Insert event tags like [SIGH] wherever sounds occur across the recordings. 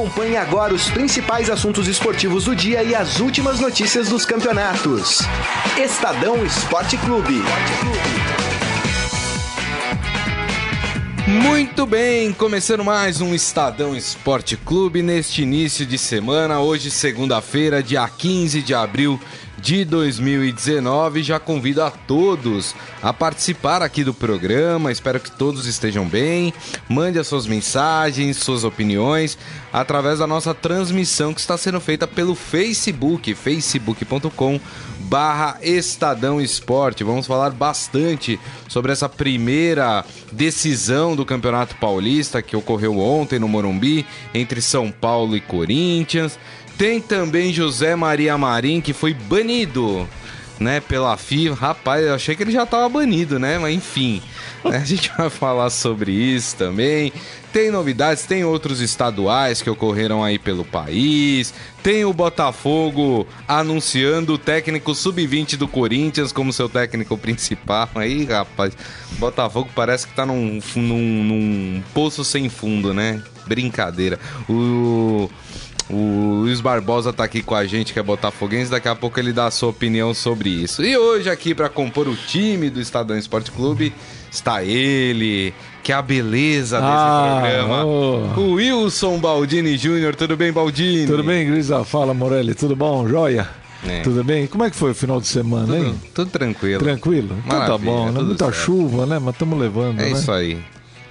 Acompanhe agora os principais assuntos esportivos do dia e as últimas notícias dos campeonatos. Estadão Esporte Clube. Muito bem, começando mais um Estadão Esporte Clube neste início de semana, hoje segunda-feira, dia 15 de abril de 2019. Já convido a todos a participar aqui do programa. Espero que todos estejam bem. Mande as suas mensagens, suas opiniões através da nossa transmissão que está sendo feita pelo Facebook, facebook.com barra Estadão Esporte. Vamos falar bastante sobre essa primeira decisão do Campeonato Paulista que ocorreu ontem no Morumbi entre São Paulo e Corinthians. Tem também José Maria Marim, que foi banido, né, pela FIFA. Rapaz, eu achei que ele já estava banido, né? Mas enfim, né, a gente vai falar sobre isso também. Tem novidades, tem outros estaduais que ocorreram aí pelo país. Tem o Botafogo anunciando o técnico sub-20 do Corinthians como seu técnico principal. Aí, rapaz, Botafogo parece que tá num, num, num poço sem fundo, né? Brincadeira. O o Luiz Barbosa tá aqui com a gente, que é botafoguense, daqui a pouco ele dá a sua opinião sobre isso. E hoje aqui para compor o time do Estadão Esporte Clube está ele, que é a beleza desse ah, programa, oh. o Wilson Baldini Júnior. Tudo bem, Baldini? Tudo bem, Grisa? Fala, Morelli. Tudo bom? Joia? É. Tudo bem? Como é que foi o final de semana, tudo, hein? Tudo tranquilo. Tranquilo? Então tá bom, né? Muita certo. chuva, né? Mas estamos levando, É né? isso aí.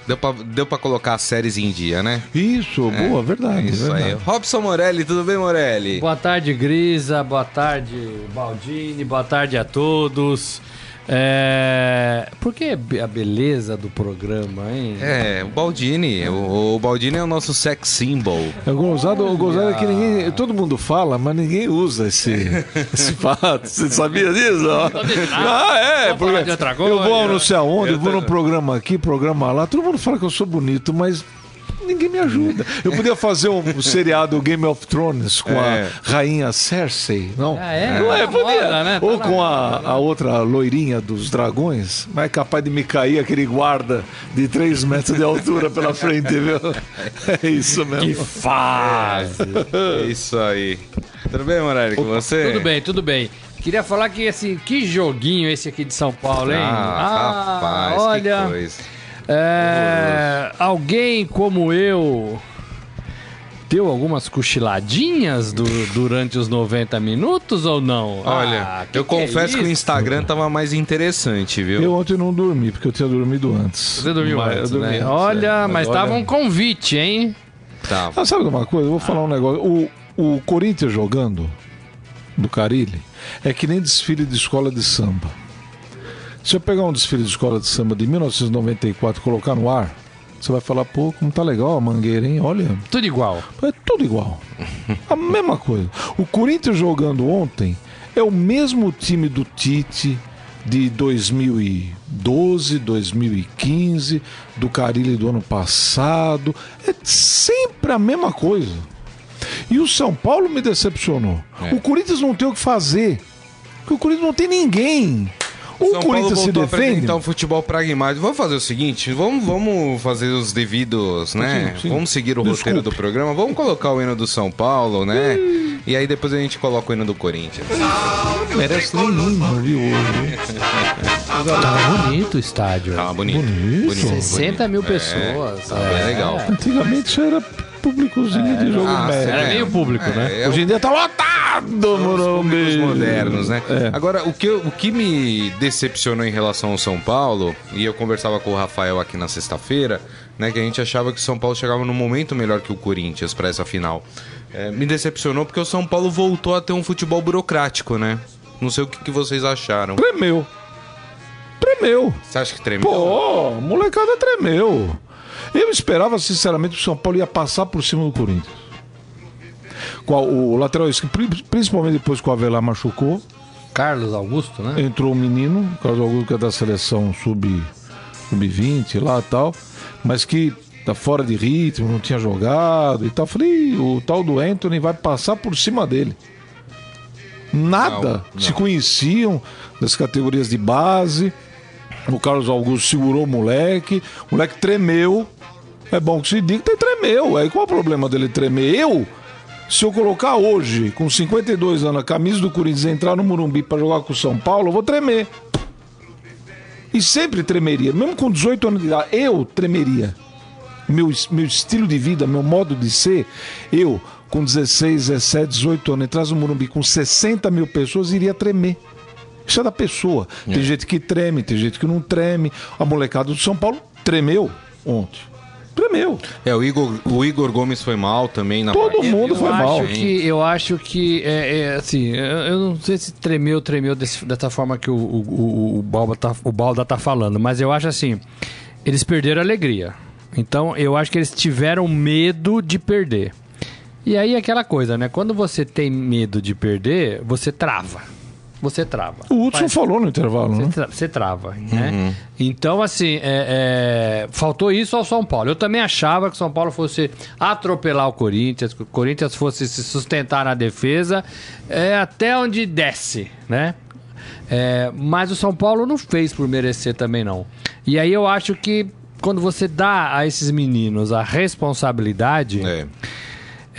Deu pra, deu pra colocar as séries em dia, né? Isso, é, boa, verdade. É isso verdade. aí. Robson Morelli, tudo bem, Morelli? Boa tarde, Grisa. Boa tarde, Baldini. Boa tarde a todos. É... Por que a beleza do programa, hein? É, o Baldini. O, o Baldini é o nosso sex symbol. É gozado, o gozado é que ninguém. Todo mundo fala, mas ninguém usa esse, [LAUGHS] esse fato. Você sabia disso? ah, é. Porque eu vou anunciar onde, eu vou num programa aqui, programa lá. Todo mundo fala que eu sou bonito, mas ninguém me ajuda. Eu podia fazer um [LAUGHS] seriado Game of Thrones com é. a rainha Cersei, não? Ah, é? Não é, podia. Moda, né? Ou tá com a, a outra loirinha dos dragões, mas é capaz de me cair aquele guarda de 3 metros de altura pela frente, viu? [LAUGHS] É isso mesmo. Que fase! É isso aí. Tudo bem, Morelli, com você? Tudo bem, tudo bem. Queria falar que assim, que joguinho esse aqui de São Paulo, hein? Ah, ah rapaz, olha. Que coisa. É, alguém como eu deu algumas cochiladinhas do, durante os 90 minutos ou não? Olha, ah, que eu que é confesso é que o Instagram tava mais interessante, viu? Eu ontem não dormi, porque eu tinha dormido antes. Você dormiu mas, antes, né? Antes, Olha, é. mas Olha... tava um convite, hein? Tá. Ah, sabe uma coisa? Eu vou falar um negócio. O, o Corinthians jogando do Carilli é que nem desfile de escola de samba. Se eu pegar um desfile de escola de samba de 1994 e colocar no ar, você vai falar, pô, como tá legal a mangueira, hein? Olha. Tudo igual. É tudo igual. a mesma coisa. O Corinthians jogando ontem é o mesmo time do Tite de 2012, 2015, do Carilli do ano passado. É sempre a mesma coisa. E o São Paulo me decepcionou. É. O Corinthians não tem o que fazer. Porque o Corinthians não tem ninguém. O São Corinthians se defende. Então, futebol pragmático. Vamos fazer o seguinte: vamos, vamos fazer os devidos, né? Sim, sim. Vamos seguir o Desculpe. roteiro do programa. Vamos colocar o hino do São Paulo, né? Hum. E aí depois a gente coloca o hino do Corinthians. Merece nem hino, viu? Tava bonito o estádio. Tava bonito. bonito. bonito 60 mil pessoas. É, tava é. bem legal. Antigamente isso era públicozinho é, de jogo ah, médio. Era meio público, é, né? É, Hoje em dia tá lotado, Morumbi. modernos, né? É. Agora, o que, o que me decepcionou em relação ao São Paulo, e eu conversava com o Rafael aqui na sexta-feira, né, que a gente achava que o São Paulo chegava num momento melhor que o Corinthians para essa final. É, me decepcionou porque o São Paulo voltou a ter um futebol burocrático, né? Não sei o que, que vocês acharam. Tremeu. Tremeu. Você acha que tremeu? Pô, molecada tremeu. Eu esperava, sinceramente, que o São Paulo ia passar por cima do Corinthians. Qual, o lateral esquerdo, principalmente depois que o Avelar machucou. Carlos Augusto, né? Entrou o um menino, Carlos Augusto, que é da seleção sub-20 sub lá e tal, mas que tá fora de ritmo, não tinha jogado e tal. Falei, o tal do Anthony vai passar por cima dele. Nada. Não, não. Se conheciam das categorias de base. O Carlos Augusto segurou o moleque, o moleque tremeu, É bom que se diga que tremeu. Aí qual é o problema dele tremer? Eu, se eu colocar hoje, com 52 anos, a camisa do Corinthians e entrar no Morumbi pra jogar com o São Paulo, eu vou tremer. E sempre tremeria. Mesmo com 18 anos de idade, eu tremeria. Meu, meu estilo de vida, meu modo de ser, eu, com 16, 17, 18 anos, entrasse no Morumbi com 60 mil pessoas, iria tremer. Isso é da pessoa. Tem gente que treme, tem gente que não treme. A molecada do São Paulo tremeu ontem. Tremeu. É, o Igor, o Igor Gomes foi mal também na Todo partida. mundo eu foi acho mal. Que, eu acho que, é, é, assim, eu, eu não sei se tremeu, tremeu desse- dessa forma que o, o, o, o, Balba tá, o Balda tá falando, mas eu acho assim, eles perderam a alegria. Então, eu acho que eles tiveram medo de perder. E aí, aquela coisa, né? Quando você tem medo de perder, você trava. Você trava. O Hudson Faz- falou no intervalo, você, né? tra- você trava, né? Então, assim, é, é, faltou isso ao São Paulo. Eu também achava que o São Paulo fosse atropelar o Corinthians, que o Corinthians fosse se sustentar na defesa é, até onde desce, né? É, mas o São Paulo não fez por merecer também, não. E aí eu acho que quando você dá a esses meninos a responsabilidade, É.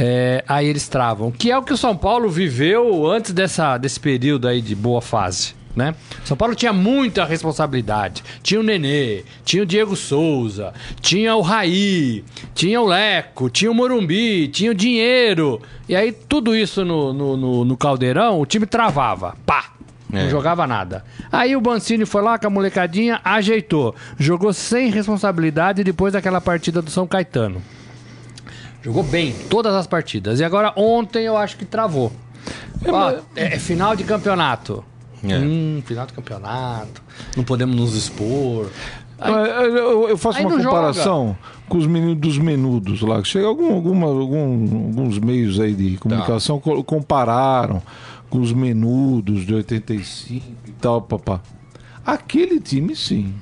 é, aí eles travam. Que é o que o São Paulo viveu antes dessa, desse período aí de boa fase. Né? São Paulo tinha muita responsabilidade. Tinha o Nenê, tinha o Diego Souza, tinha o Raí, tinha o Leco, tinha o Morumbi, tinha o dinheiro. E aí tudo isso no, no, no- no caldeirão, o time travava. Pá! É. Não jogava nada. Aí o Bancini foi lá com a molecadinha, ajeitou. Jogou sem responsabilidade depois daquela partida do São Caetano. Jogou bem todas as partidas. E agora ontem eu acho que travou. Ó, é, é final de campeonato. É. Hum, final de campeonato. Não podemos nos expor. Aí- É, Eu, eu faço uma comparação com os meninos dos menudos lá. Chega algum, alguma, algum- alguns meios aí de comunicação co- compararam com os menudos de 85 e tal, papá. Aquele time, sim.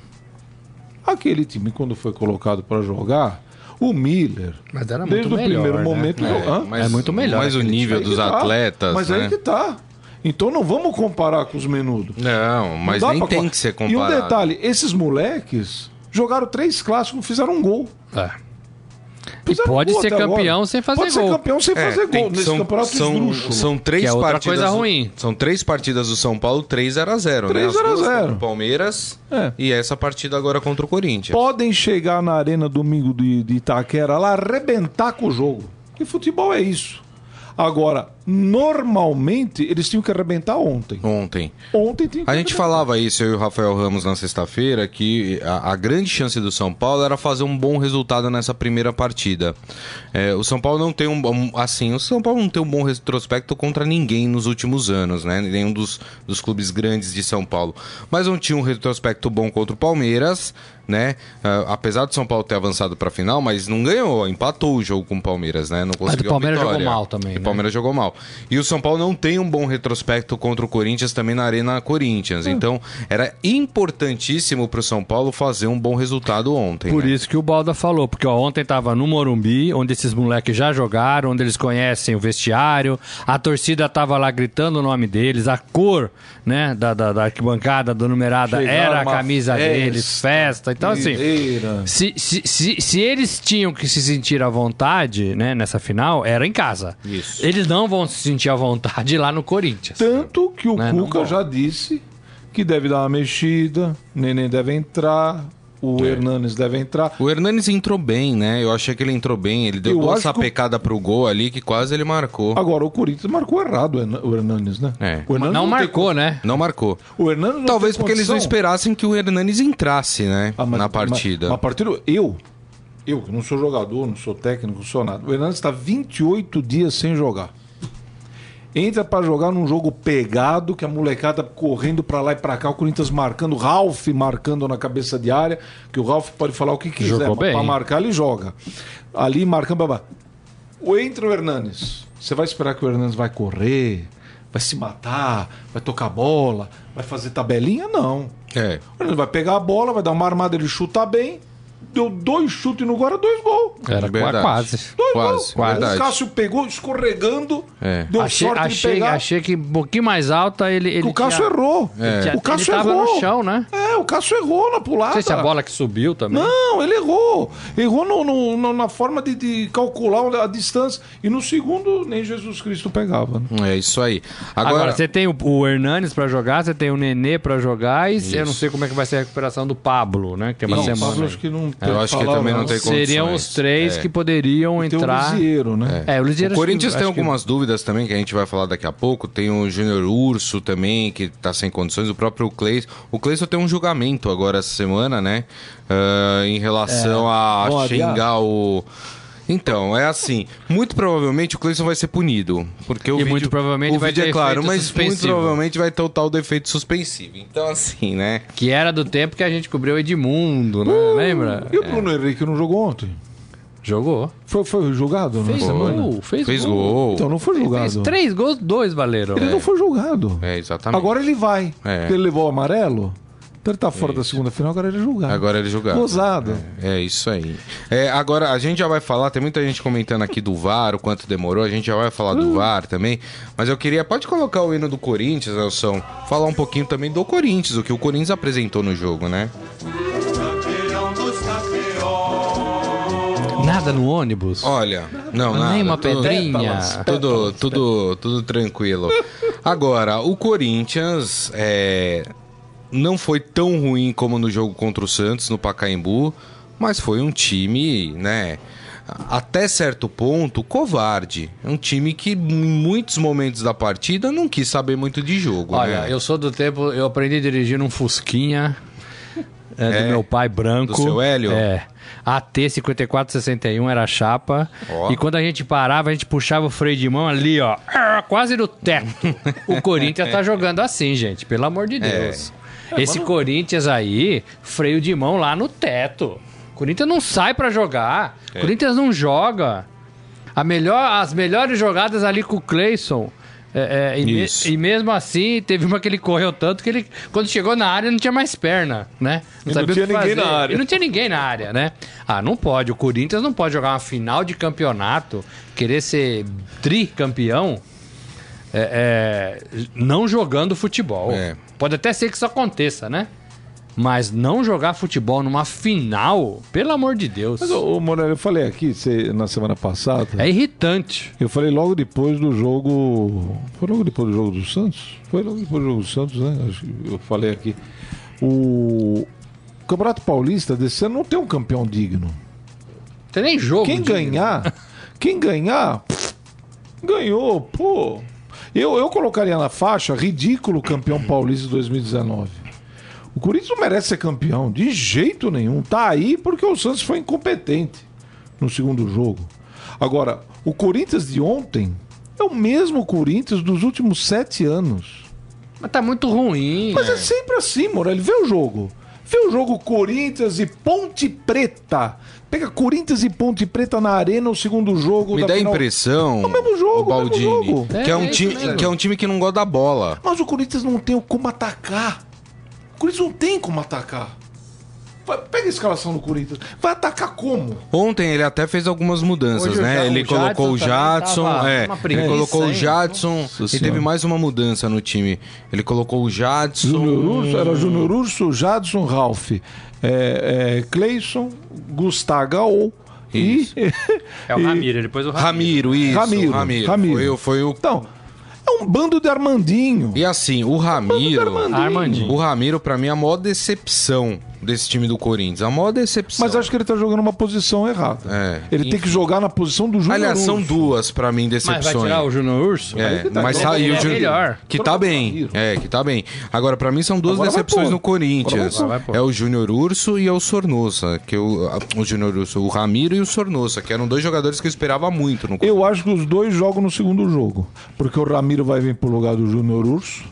Aquele time, quando foi colocado para jogar, o Miller, Mas era desde muito o melhor, primeiro né? momento. Hã? mas, É muito melhor Mas o nível dos tá. atletas, Mas né? aí que tá. Então não vamos comparar com os menudos. Não, Não mas dá nem tem co- que ser E comparado. um detalhe, esses moleques jogaram três clássicos, não fizeram um gol. É. E pode ser campeão agora. sem fazer Pode gol. ser campeão sem É, fazer tem- gol nesse são, campeonato são, esdrúxulo. são três Que é outra partidas. coisa do- ruim. São três partidas do São Paulo, 3 0 a 0 né? 3 As a 0 duas 0. contra o Palmeiras É. e essa partida agora contra o Corinthians. Podem chegar na arena domingo de, de Itaquera lá, arrebentar com o jogo. E futebol é isso. Agora, normalmente, eles tinham que arrebentar ontem. Ontem. Ontem tinha que A gente arrebentar. falava isso, eu e o Rafael Ramos, na sexta-feira, que a, a grande chance do São Paulo era fazer um bom resultado nessa primeira partida. É, o São Paulo não tem um bom. Assim, o São Paulo não tem um bom retrospecto contra ninguém nos últimos anos, né? Nenhum dos, dos clubes grandes de São Paulo. Mas não tinha um retrospecto bom contra o Palmeiras, né? Ah, apesar do São Paulo ter avançado para a final, mas não ganhou, empatou o jogo com o Palmeiras, né? Não conseguiu a Palmeiras jogou mal também, E o né? Palmeiras jogou mal. E o São Paulo não tem um bom retrospecto contra o Corinthians também na Arena Corinthians. Hum. Então, era importantíssimo pro São Paulo fazer um bom resultado ontem. Por né? isso que o Balda falou, porque ó, ontem tava no Morumbi, onde esses moleques já jogaram, onde eles conhecem o vestiário, a torcida tava lá gritando o nome deles, a cor, né, da, da, da arquibancada, da numerada, Chegaram era a camisa festa, deles, festa. Então, assim, se, se, se, se eles tinham que se sentir à vontade, né, nessa final, era em casa. Isso. Eles não vão se sentir à vontade lá no Corinthians. Tanto que o Né, Cuca já disse que deve dar uma mexida, o Neném deve entrar, o É. Hernanes deve entrar. O Hernanes entrou bem, né? Eu achei que ele entrou bem. Ele deu Eu duas acho que sapecada pro gol ali que quase ele marcou. Agora, o Corinthians marcou errado o Herna- o Hernanes, né? É. O Hernanes Não tem marcou, né? Não marcou. O Hernanes não Talvez tem porque eles não condição. esperassem que o Hernanes entrasse, né? Ah, mas- na partida. Mas, mas a partir do- eu, eu que não sou jogador, não sou técnico, não sou nada. O Hernandes está 28 dias sem jogar. Entra pra jogar num jogo pegado, que a molecada correndo pra lá e pra cá, o Corinthians marcando, o Ralf marcando na cabeça de área, que o Ralf pode falar o que quiser, pra marcar ele joga. Ali marcando, babá. O entra o Hernanes. Você vai esperar que o Hernanes vai correr, vai se matar, vai tocar bola, vai fazer tabelinha? Não. É. Ele vai pegar a bola, vai dar uma armada, ele chuta bem. Deu dois chutes no Guarda, dois gols. Era Verdade. quase. Dois Quase, gols. verdade. O Cássio pegou escorregando. É. Deu Achei, sorte achei, de pegar. achei que um pouquinho mais alta ele. ele o Cássio tinha- errou. ele tinha- O Cássio ele tava errou. no chão, né? É, o Cássio errou na pulada. Não sei se a bola que subiu também. Não, ele errou. Errou no- no- no- na forma de, de calcular a distância. E no segundo, nem Jesus Cristo pegava. né? É isso aí. Agora, Agora, você tem o, o Hernanes pra jogar, você tem o Nenê pra jogar e eu não sei como é que vai ser a recuperação do Pablo, né? Que tem uma Isso. semana. Pablo, acho que não Eu acho que também não tem Seriam condições. os três É. que poderiam Tem o entrar. Lisieiro, né? É, o Lisieiro O acho que- Corinthians tem acho que- algumas dúvidas também, que a gente vai falar daqui a pouco. Tem o Júnior Urso também, que tá sem condições. O próprio Cleison. O Cleison tem um julgamento agora essa semana, né? Ah, em relação a Vão adiar? xingar o. Então, é assim, muito provavelmente o Cleison vai ser punido, porque o E vídeo, muito provavelmente o vai vídeo ter é claro, mas muito suspensivo. provavelmente vai ter o tal do efeito suspensivo. Então, assim, né? Que era do tempo que a gente cobriu o Edmundo, né? Lembra? E o Bruno Henrique não jogou ontem? Jogou. Foi, foi julgado Fez semana? gol. Fez, Fez gol. gol. Então não foi julgado. Fez três gols, dois valeram. Ele não foi julgado. É, exatamente. Agora ele vai. É. Porque ele levou o amarelo. Então ele tá fora da segunda final, agora ele é julgado. Agora ele julgado. Gozado. É isso aí. É, agora, a gente já vai falar, tem muita gente comentando aqui do VAR, o quanto demorou, a gente já vai falar Hum. do VAR também. Mas eu queria, pode colocar o hino do Corinthians, Nelson, falar um pouquinho também do Corinthians, o que o Corinthians apresentou no jogo, né? Nada no ônibus. Olha, não, nada. Nem uma tudo- pedrinha. Tudo, tudo, tudo tranquilo. Agora, o Corinthians é, não foi tão ruim como no jogo contra o Santos, no Pacaembu, mas foi um time, né? Até certo ponto, covarde. É um time que, em muitos momentos da partida, não quis saber muito de jogo. Olha, né? eu sou do tempo, eu aprendi a dirigir num Fusquinha é, É? do meu pai branco. Do seu Hélio? É. AT 5461 era a chapa. Ó. E quando a gente parava, a gente puxava o freio de mão ali, ó, quase no teto. [LAUGHS] o Corinthians tá jogando assim, gente, pelo amor de Deus. Esse Corinthians aí, freio de mão lá no teto. Corinthians não sai pra jogar. Corinthians não joga. A melhor, as melhores jogadas ali com o Cleison. É, é, e, me- e mesmo assim, teve uma que ele correu tanto que ele, quando chegou na área, não tinha mais perna, né? Não sabia o tinha que ninguém fazer. na área. E não tinha ninguém na área, né? Ah, não pode. O Corinthians não pode jogar uma final de campeonato, querer ser tricampeão, é, é, não jogando futebol. É. Pode até ser que isso aconteça, né? Mas não jogar futebol numa final, pelo amor de Deus. Mas, ô, Morelli, eu falei aqui cê, na semana passada. É irritante. Eu falei logo depois do jogo. Foi logo depois do jogo do Santos? Foi logo depois do jogo do Santos, né? Acho que eu falei aqui. O Campeonato Paulista desse ano não tem um campeão digno. Tem nem jogo. Quem digno. ganhar, quem ganhar, [LAUGHS] ganhou, pô. Eu, eu colocaria na faixa ridículo campeão paulista de 2019. O Corinthians não merece ser campeão, de jeito nenhum. Tá aí porque o Santos foi incompetente no segundo jogo. Agora, o Corinthians de ontem é o mesmo Corinthians dos últimos sete anos. Mas tá muito ruim. Mas é sempre assim, Morelli. Vê o jogo. Vê o jogo Corinthians e Ponte Preta. Pega Corinthians e Ponte Preta na arena, o segundo jogo Me da dá a final. impressão, É o mesmo jogo, o Baldini, o mesmo jogo. que é, É, um é isso time, que é um time que não gosta da bola. Mas o Corinthians não tem como atacar. O Corinthians não tem como atacar. Pega a escalação do Corinthians. Vai atacar como? Ontem ele até fez algumas mudanças, Hoje o né? Ja- ele o colocou o Jadson também Jadson, tava é, uma ele colocou o? Jadson e teve mais uma mudança no time. Ele colocou o Jadson. Júnior Urso, era Júnior Urso, Jadson, Ralph, é, é, Cleison, Gustavo [LAUGHS] e. É o Ramiro, depois o Ramiro. Ramiro, isso. Ramiro, Ramiro. Ramiro. Foi, o- foi o. Então, é um bando de Armandinho. E assim, o Ramiro. Armandinho. Armandinho. O Ramiro, pra mim, é a maior decepção desse time do Corinthians. A maior decepção. Mas acho que ele tá jogando uma posição errada. É, ele tem enfim. que jogar na posição do Júnior Aliás, são duas pra mim Mas decepções. vai tirar o Júnior Urso? É, tá- mas ele saiu é o Júnior- melhor. Que tá bem. Ramiro. É, que tá bem. Agora, pra mim, são duas Agora decepções no Corinthians. Vai. É o Júnior Urso e é o Sornosa. Que eu, o Júnior Urso, o Ramiro e o Sornosa, que eram dois jogadores que eu esperava muito no Corinthians. Eu acho que os dois jogam no segundo jogo. Porque o Ramiro vai vir pro lugar do Júnior Urso.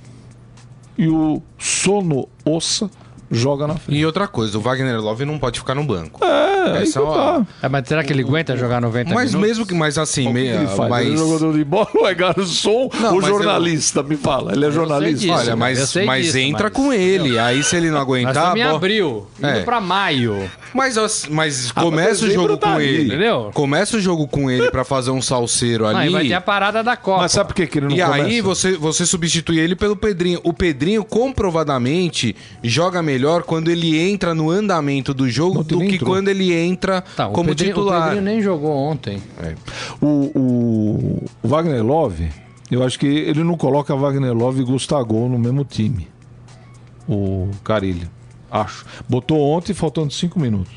E o Sono Ossa joga na frente. E outra coisa, o Wagner Love não pode ficar no banco. É, aí Essa que é tá. É, mas será que ele aguenta jogar 90 Mas minutos? mesmo que, mas assim, meia, ele faz? mas... Ele é jogador de bola ou é garçom Não, ou mas eu- jornalista? Me fala. Ele é jornalista? disso. Olha, mas, mas disso, entra mas- com ele. Aí se ele não aguentar, estamos em bo- abril, indo É. pra maio. Mas, as- mas começa o dezembro jogo tá com ali, ele. entendeu? Começa o jogo com ele pra fazer um salseiro ali. Aí vai ter a parada da Copa. Mas sabe por que, que ele não E começa? aí você, você substitui ele pelo Pedrinho. O Pedrinho comprovadamente joga melhor quando ele entra no andamento do jogo Ontem do nem que entrou. quando ele entra Tá, o como Pedrinho- O titular. Pedrinho nem jogou ontem. O, o- o Wagner Love, eu acho que ele não coloca Wagner Love e Gustavo no mesmo time. O Carilho. Acho. Botou ontem faltando cinco minutos.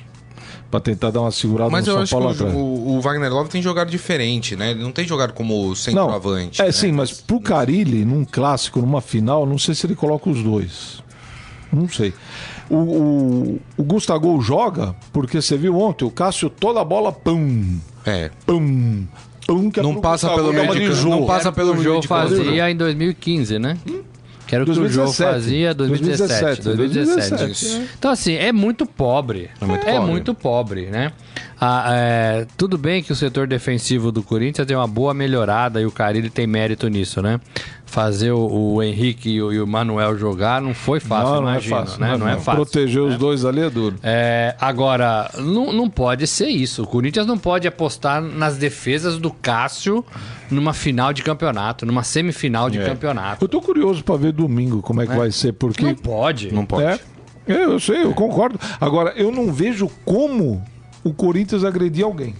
Pra tentar dar uma segurada Mas no eu São acho Paulo que o, atrás. o- o Wagner Love tem jogado diferente, né? Ele não tem jogado como Não, centroavante. é né? sim, mas pro Carilli, num clássico, numa final, não sei se ele coloca os dois. Não sei. O, o, o Gustavo joga porque você viu ontem, o Cássio toda a bola, pum, É. pum, pum, que é Não passa Gustavo pelo meio dar uma de jogo. não passa que pelo o meio Jô de campo. fazia em 2015, né? Que era o que o 2017. fazia em 2017. 2017. 2017. Então, assim, é muito pobre. É muito É pobre. muito pobre, né? Ah, é, tudo bem que o setor defensivo do Corinthians tem uma boa melhorada e o Carilli tem mérito nisso, né? Fazer o, o Henrique e o, e o Manuel jogar não foi fácil, não, não é imagino, fácil. né? Não é fácil. Proteger os dois ali é duro. É, agora, não, não pode ser isso. O Corinthians não pode apostar nas defesas do Cássio numa final de campeonato, numa semifinal de É. campeonato. Eu tô curioso pra ver domingo como é que vai ser, porque. Não pode. Não pode. É, é, eu sei, eu concordo. Agora, eu não vejo como o Corinthians agredir alguém.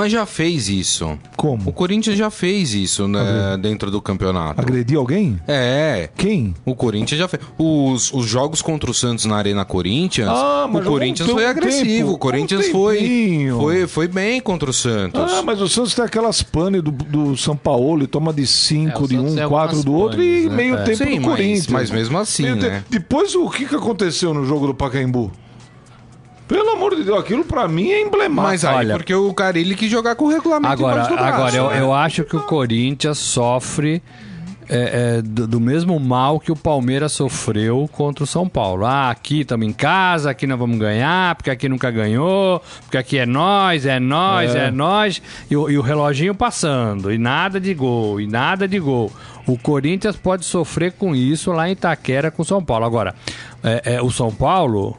Mas já fez isso. O Como? Corinthians já fez isso né, dentro do campeonato. Agredir alguém? É. Quem? O Corinthians já fez. Os, os jogos contra o Santos na Arena Corinthians, Ah, o mas jogou Corinthians um foi agressivo. um O Corinthians foi, tempinho. foi, foi bem contra o Santos. Ah, mas o Santos tem aquelas panes do, do São Paulo, e toma de É, 5 o de um, tem 4 algumas do outro e panes, né? meio É. tempo Sim, do mas- Corinthians. mas mesmo assim, Meio né? tempo. Depois, o que, que aconteceu no jogo do Pacaembu? Pelo amor de Deus, aquilo pra mim é emblemático. Mas aí, Olha- porque o Carilli quis jogar com o regulamento Agora, braço, agora eu, né? eu acho que o Corinthians sofre é, é, do, do mesmo mal que o Palmeiras sofreu contra o São Paulo. Ah, aqui estamos em casa, aqui nós vamos ganhar, porque aqui nunca ganhou, porque aqui é nós, é nós, é, É. nós. E, o- e o reloginho passando, e nada de gol, e nada de gol. O Corinthians pode sofrer com isso lá em Itaquera com o São Paulo. Agora, é, é, o São Paulo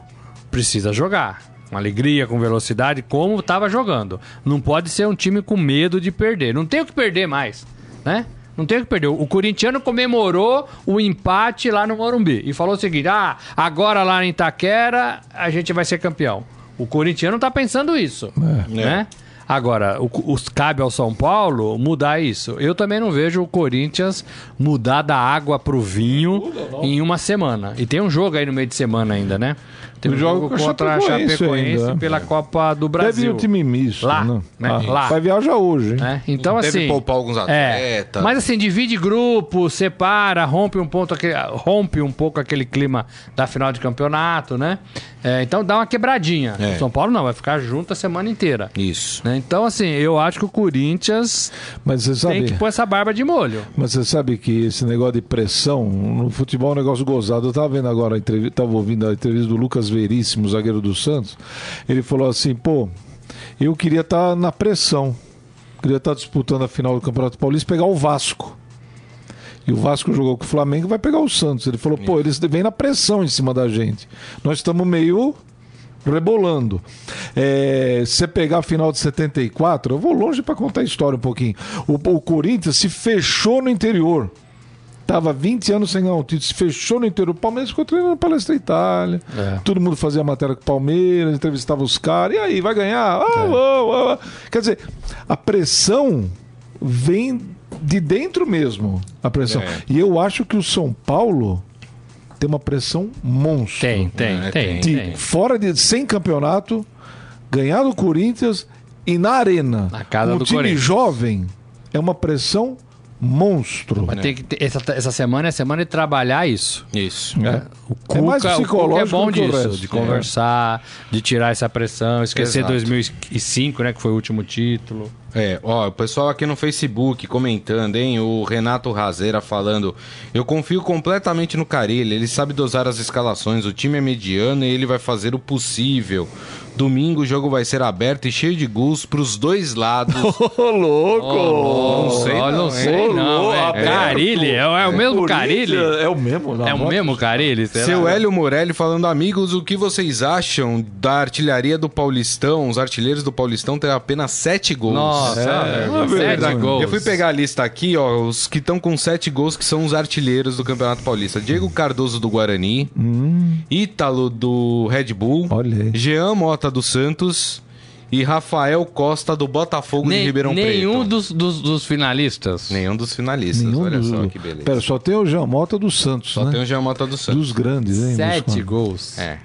precisa jogar. Com alegria, com velocidade, como estava jogando. Não pode ser um time com medo de perder. Não tem o que perder mais, né? Não tem o que perder. O corintiano comemorou o empate lá no Morumbi e falou o seguinte: ah, agora lá em Itaquera a gente vai ser campeão. O corintiano tá pensando isso, né? Agora, o, os, cabe ao São Paulo mudar isso. Eu também não vejo o Corinthians mudar da água pro vinho em uma semana. E tem um jogo aí no meio de semana ainda, né? Tem um Um jogo jogo contra a Chapecoense ainda. pela Copa do Deve ir Brasil. o time misto, Lá, né? né? Ah, Lá. Vai viajar hoje, hein? né? Então, Deve assim. poupar alguns É, atletas. mas assim, divide grupo, separa, rompe um, ponto aquele, rompe um pouco aquele clima da final de campeonato, né? É, então dá uma quebradinha. É. O São Paulo não, vai ficar junto a semana inteira. Isso. né? Então, assim, eu acho que o Corinthians Mas você sabe, tem que pôr essa barba de molho. mas você sabe que esse negócio de pressão no futebol é um negócio gozado. Eu tava vendo agora a entrevista, tava ouvindo a entrevista do Lucas Veríssimo, zagueiro do Santos. Ele falou assim: pô, eu queria estar na pressão. Queria estar disputando a final do Campeonato Paulista pegar o Vasco. E o Vasco jogou com o Flamengo vai pegar o Santos. Ele falou, pô, eles vêm na pressão em cima da gente. Nós estamos meio rebolando. É, se pegar a final de 74, eu vou longe para contar a história um pouquinho. O, o Corinthians se fechou no interior. Tava 20 anos sem ganhar um título, se fechou no interior. O Palmeiras ficou treinando Palestra Itália. É. Todo mundo fazia matéria com o Palmeiras, entrevistava os caras. E aí, vai ganhar? Ah, ah, ah. Quer dizer, a pressão vem de dentro mesmo. A pressão. É. E eu acho que o São Paulo tem uma pressão monstro. Tem, tem, É, tem. De tem. fora de sem campeonato, ganhar do Corinthians e na arena. Na casa um do time Corinthians. jovem é uma pressão monstro. Mas tem que ter- essa, essa semana é semana de trabalhar isso. Isso. É. O É mais Cuca, o Cuca é psicológico bom do que o disso, resto. de conversar, de tirar essa pressão, esquecer Exato. 2005, né, que foi o último título. É, ó, o pessoal aqui no Facebook comentando, hein? O Renato Razeira falando: Eu confio completamente no Carilli, ele sabe dosar as escalações, o time é mediano e ele vai fazer o possível. Domingo o jogo vai ser aberto e cheio de gols pros dois lados. [LAUGHS] Ô, louco! não sei não, não hein? sei não, é. Carilli, é, é o mesmo Carilli? É o mesmo, na É o mesmo Carilli? Seu Hélio Morelli falando, amigos, o que vocês acham da artilharia do Paulistão? Os artilheiros do Paulistão têm apenas sete gols. Nossa, É, é, uma sete gols. Eu fui pegar a lista aqui, ó, os que estão com sete gols, que são os artilheiros do Campeonato Paulista. Diego Cardoso do Guarani, Ítalo do Red Bull, Olha aí. Jean Mota do Santos e Rafael Costa do Botafogo de Nem- Ribeirão nenhum Preto. dos, dos, dos finalistas. Nenhum dos finalistas, Nenhum olha dos- só que beleza. Pera, só tem o Jean Mota do Santos, Só né? tem o Jean Mota do Santos. Dos grandes, hein? Sete gols. É.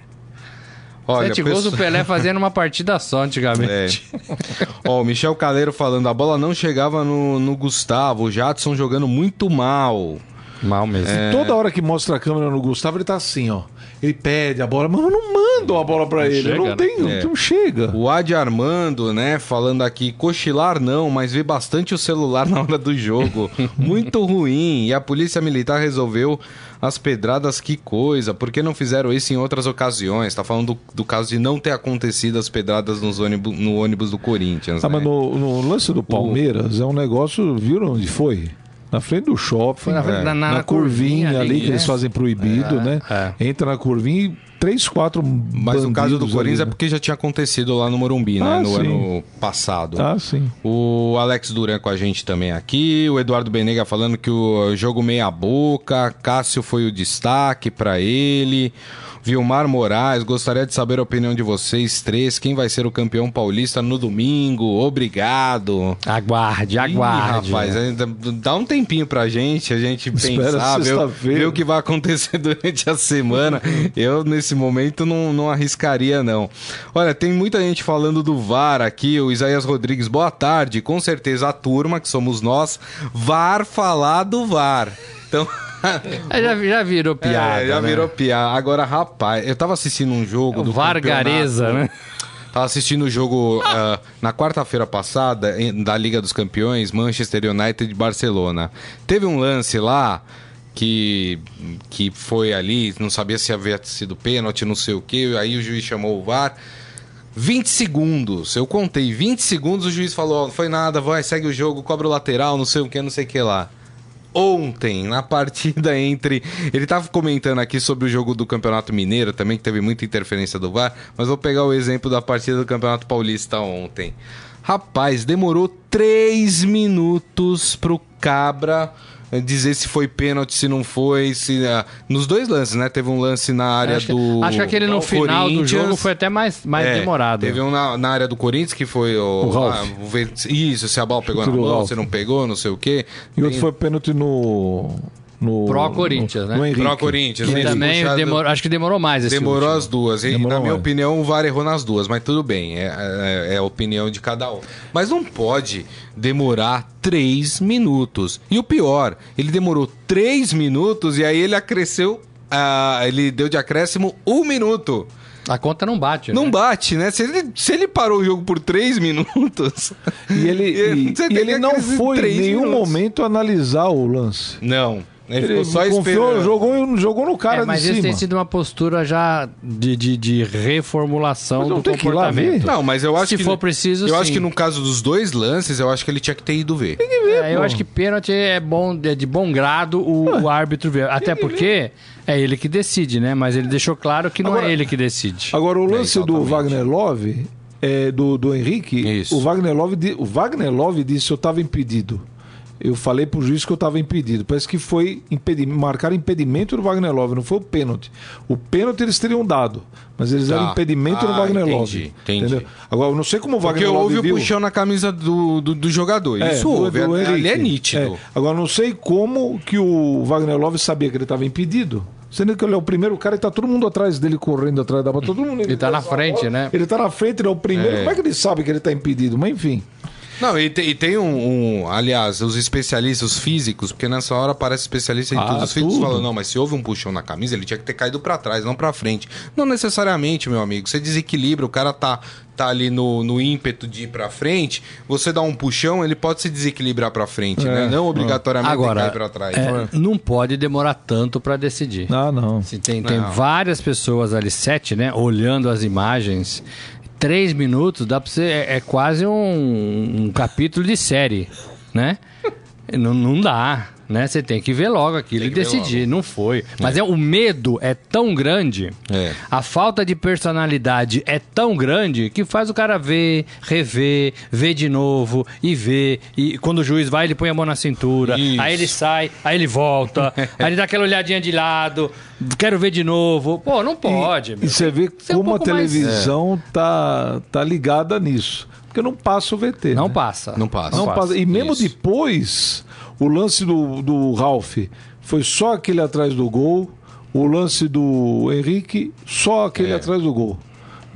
Olha, Sete gols pessoa- do Pelé fazendo uma partida só antigamente. É. Ó, o Michel Caleiro falando, a bola não chegava no, no Gustavo, o Jadson jogando muito mal. Mal mesmo. É. Toda hora que mostra a câmera no Gustavo, ele tá assim, ó. Ele pede a bola, mas não mandam a bola pra ele. chega, não né? tem, É. não chega. O Adi Armando, né, falando aqui, cochilar não, mas vê bastante o celular na hora do jogo. [LAUGHS] Muito ruim. E a polícia militar resolveu as pedradas, que coisa. Por que não fizeram isso em outras ocasiões? Tá falando do, do caso de não ter acontecido as pedradas nos ônibus, no ônibus do Corinthians. Ah, né? mas no, no lance do Palmeiras é um negócio, viram onde foi? Na frente do shopping, na frente- é, na- na- na curvinha, curvinha ali, ali, que eles né? fazem proibido, né? é. Entra na curvinha e três, quatro Mas o caso do Corinthians é ali, né? porque já tinha acontecido lá no Morumbi, né? Ah, no sim. ano passado. Ah, sim. O Alex Duran com a gente também aqui. O Eduardo Benega falando que o jogo meia boca. Cássio foi o destaque pra ele. Vilmar Moraes, gostaria de saber a opinião de vocês três. Quem vai ser o campeão paulista no domingo? Obrigado. Aguarde, aguarde. Ih, rapaz, ainda dá um tempinho pra gente, a gente Espera pensar, ver, ver o que vai acontecer [LAUGHS] durante a semana. Eu, nesse momento, não, não arriscaria, não. Olha, tem muita gente falando do VAR aqui, o Isaías Rodrigues, boa tarde. Com certeza a turma, que somos nós, VAR falar do VAR. Então... [LAUGHS] É, já, já virou piada. É, já né? virou piada. Agora, rapaz, eu tava assistindo um jogo O do Vargareza, né? Tava assistindo o jogo ah, na quarta-feira passada em- da Liga dos Campeões, Manchester United e Barcelona. Teve um lance lá que, que foi ali, não sabia se havia sido pênalti, não sei o que, aí o juiz chamou o VAR. 20 segundos, eu contei 20 segundos, o juiz falou: "Ó, não foi nada, vai, segue o jogo, cobra o lateral, não sei o que, não sei o que lá ontem, na partida entre. Ele tava comentando aqui sobre o jogo do Campeonato Mineiro também, que teve muita interferência do VAR, mas vou pegar o exemplo da partida do Campeonato Paulista ontem. Rapaz, demorou três minutos pro Cabra dizer se foi pênalti, se não foi, se ah, nos dois lances, né? Teve um lance na área Acho, que- do acho que aquele no final do jogo foi até mais, mais É, demorado. Teve um na, na área do Corinthians que foi o, O Ralf. ah, isso, se a bola pegou na mão, se não pegou, não sei o quê. E outro Tem- foi pênalti no. No Pró Corinthians, no, né? No Henrique. Pró Corinthians, Que né? também Puxado- demorou, acho que demorou mais esse Demorou último. as duas. E, Demorou na minha mais. opinião, o VAR errou nas duas, mas tudo bem. É, é- é a opinião de cada um. Mas não pode demorar três minutos. E o pior, ele demorou três minutos e aí ele acresceu. ah, ele deu de acréscimo um minuto. A conta não bate. Não né? bate, né? Se ele, se ele parou o jogo por três minutos. E ele, [LAUGHS] e, e ele não foi em nenhum minutos. momento analisar o lance. Não. Ele, Ele ficou só confiou, esperando. jogou, jogou no cara É, mas de cima. tem sido uma postura já de, de, de reformulação do tem que ir lá comportamento. ver? Não, mas eu acho Se que. for preciso, Eu acho sim. que no caso dos dois lances, eu acho que ele tinha que ter ido ver. É, eu acho que pênalti é bom, é de bom grado o, o árbitro ver. Até porque é ele que decide, né? Mas ele deixou claro que não Agora- é ele que decide. Agora, o lance do exatamente. Wagner Love, é, do, do Henrique, Isso. o Wagner Love, o Wagner Love disse que eu estava impedido. Eu falei pro juiz que eu estava impedido. Parece que foi impedi marcar impedimento do Wagner Love, não foi o pênalti. O pênalti eles teriam dado, mas eles Tá. deram impedimento do Ah, Wagner entendi, Love. entendi. Agora, eu não sei como o Porque Wagner Love houve o puxão na camisa do, do, do jogador. É, Isso do- houve. do ali Henrique. é nítido. É. Agora, não sei como que o Wagner Love sabia que ele estava impedido. Sendo que ele é o primeiro cara e tá todo mundo atrás dele, correndo atrás da bola. Todo mundo, Ele tá na frente, né? Ele tá na frente, ele é o primeiro. É. Como é que ele sabe que ele tá impedido? Mas enfim. Não, e, te- e tem um, um- Aliás, os especialistas, os físicos, porque nessa hora aparece especialista em Ah, tudo. Os físicos falam, não, mas se houve um puxão na camisa, ele tinha que ter caído pra trás, não pra frente. Não necessariamente, meu amigo. Você desequilibra, o cara tá, tá ali no, no ímpeto de ir pra frente, você dá um puxão, ele pode se desequilibrar pra frente, né? Não obrigatoriamente Agora, cair pra trás. é, não pode demorar tanto para decidir. Ah, não. Assim, tem, tem Não. várias pessoas ali, sete, né? Olhando as imagens. Três minutos, dá pra você. É, é quase um, um capítulo de série, né? [LAUGHS] não, não dá, né? Você tem que ver logo aquilo e decidir. Não foi. Mas é. o medo é tão grande, É. a falta de personalidade é tão grande que faz o cara ver, rever, ver de novo e ver. E quando o juiz vai, ele põe a mão na cintura. Isso. Aí ele sai, aí ele volta, [LAUGHS] aí ele dá aquela olhadinha de lado. Quero ver de novo. Pô, não pode, E meu. você vê Isso é um como a pouco mais- televisão tá, tá ligada nisso. Porque não passa o VT. Não né? passa. Não passa. Não passa. E mesmo Isso. depois, o lance do, do Ralph foi só aquele atrás do gol. O lance do Henrique, só aquele É. atrás do gol.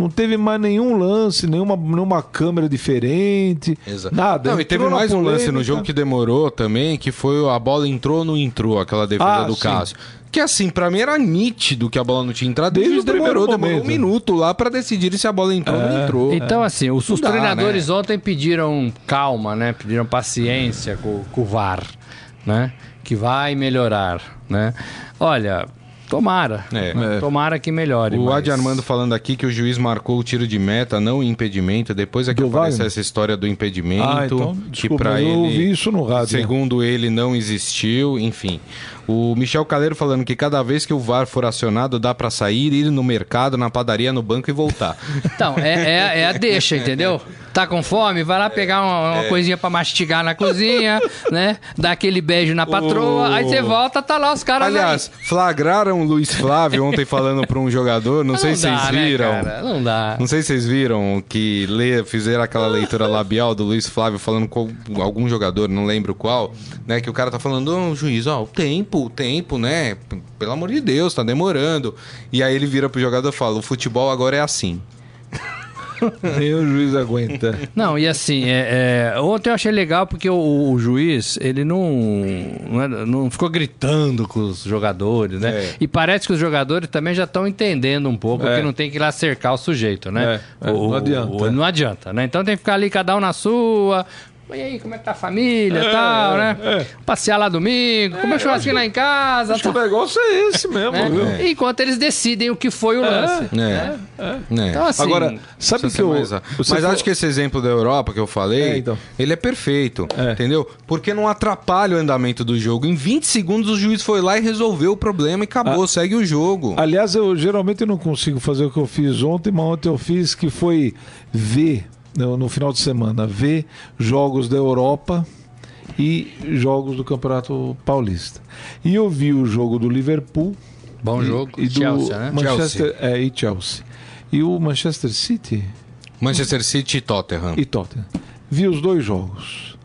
Não teve mais nenhum lance, nenhuma, nenhuma câmera diferente. Exato. Nada. Não, e teve mais um lance no polêmica. jogo que demorou também, que foi a bola entrou ou não entrou, aquela defesa Ah, do sim. Cássio. Que assim, pra mim era nítido que a bola não tinha entrado. Desde primeiro demorou, demorou um minuto lá pra decidir se a bola entrou ou não entrou. Então, assim, os, os dá, treinadores né? ontem pediram calma, né? Pediram paciência com, com o VAR, né? Que vai melhorar, né? Olha, tomara. É. né? É. Tomara que melhore. O mas- Adi Armando falando aqui que o juiz marcou o tiro de meta, não o impedimento. Depois é que Do aparece Wagner? essa história do impedimento. Ah, então, que desculpa, pra mas eu ele, ouvi isso no rádio, né? Segundo ele, não existiu, enfim. O Michel Caleiro falando que cada vez que o VAR for acionado, dá pra sair, ir no mercado, na padaria, no banco e voltar. [LAUGHS] Então, é, é, é a deixa, entendeu? Tá com fome? Vai lá pegar uma, É. uma coisinha pra mastigar na cozinha, [LAUGHS] né? Dá aquele beijo na patroa, O- aí você volta, tá lá os caras Aliás, flagraram o Luiz Flávio ontem falando pra um jogador, não, aí. sei se vocês né, viram. cara? Não dá. Não sei se vocês viram que lê, fizeram aquela leitura labial do Luiz Flávio falando com algum jogador, não lembro qual, né? Que o cara tá falando, ô juiz, ó, o tempo, o tempo, né? Pelo amor de Deus, tá demorando. E aí ele vira pro jogador e fala: o futebol agora é assim. [LAUGHS] Nem o juiz aguenta. Não, e assim, é, é, ontem eu achei legal porque o, o juiz, ele não, não, era- não ficou gritando com os jogadores, né? É. E parece que os jogadores também já estão entendendo um pouco É. que não tem que ir lá cercar o sujeito, né? É, é, O- não adianta. o- não adianta, né? Então tem que ficar ali cada um na sua. E aí, como é que tá a família e tal, né? é. Passear lá domingo, comer churrasquinho lá em casa. Acho que o tal, negócio é esse mesmo, né? viu? Enquanto eles decidem o que foi o lance. É. né? né? Então, assim, Agora, sabe que eu. mais- Mas for- acho que esse exemplo da Europa que eu falei, É, então. ele é perfeito, É. entendeu? Porque não atrapalha o andamento do jogo. Em 20 segundos o juiz foi lá e resolveu o problema e acabou, segue o jogo. Aliás, eu geralmente não consigo fazer o que eu fiz ontem, mas ontem eu fiz que foi ver, no, no final de semana, ver jogos da Europa e jogos do Campeonato Paulista. E eu vi o jogo do Liverpool. Bom e- jogo. E do Chelsea, né? Manchester, É, e Chelsea. E o Manchester City Manchester City e Tottenham. e Tottenham. Vi os dois jogos.